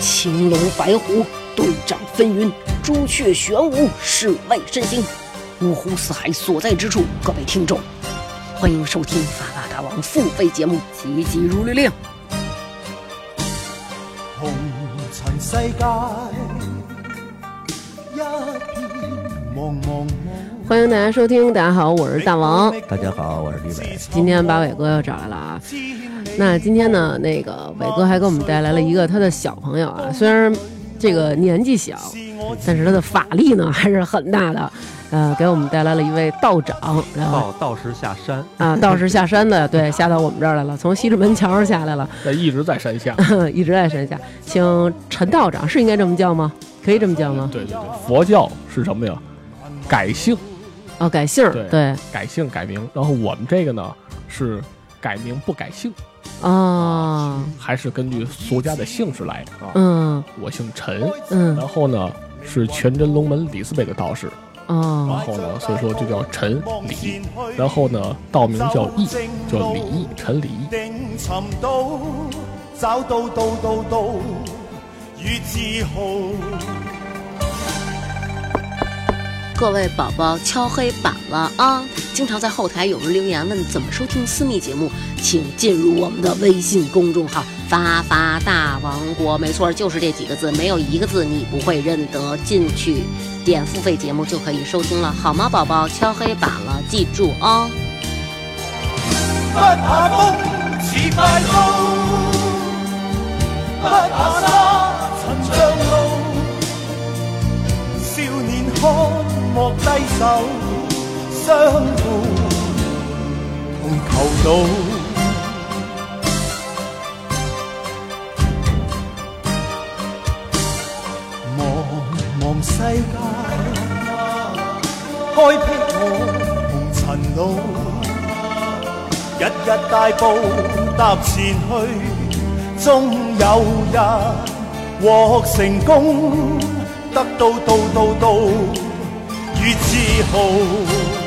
青龙白虎对仗纷纭，朱雀玄武侍卫身形。五湖四海所在之处，各位听众，欢迎收听发发大王付费节目《急急如律令》。红尘世界一片茫茫欢迎大家收听，大家好，我是大王。大家好，我是李伟。今天把伟哥又找来了啊。那今天呢，那个伟哥还给我们带来了一个他的小朋友啊，虽然这个年纪小，但是他的法力呢还是很大的。呃，给我们带来了一位道长，然后道道士下山啊，道士下山的，对，下到我们这儿来了，从西直门桥上下来了，那一直在山下，一直在山下。请陈道长是应该这么叫吗？可以这么叫吗？对对对，佛教是什么呀？改姓哦，改姓儿，对对改姓改名。然后我们这个呢是改名不改姓，哦，还是根据俗家的姓氏来啊。嗯我姓陈，嗯然后呢是全真龙门李四北的道士，然哦后呢所以说就叫陈李，然后呢道名叫义，叫李义，陈李义。找到到到到与自豪。各位宝宝敲黑板了啊！经常在后台有人留言问怎么收听私密节目，请进入我们的微信公众号“发发大王国”，没错，就是这几个字，没有一个字你不会认得。进去点付费节目就可以收听了，好吗？宝宝敲黑板了，记住啊、不怕風似快刀，不怕莫低手，相伴同求道。茫茫世界，开辟我红尘路。日日大步踏前去，终有日获成功，得到到到到越自豪。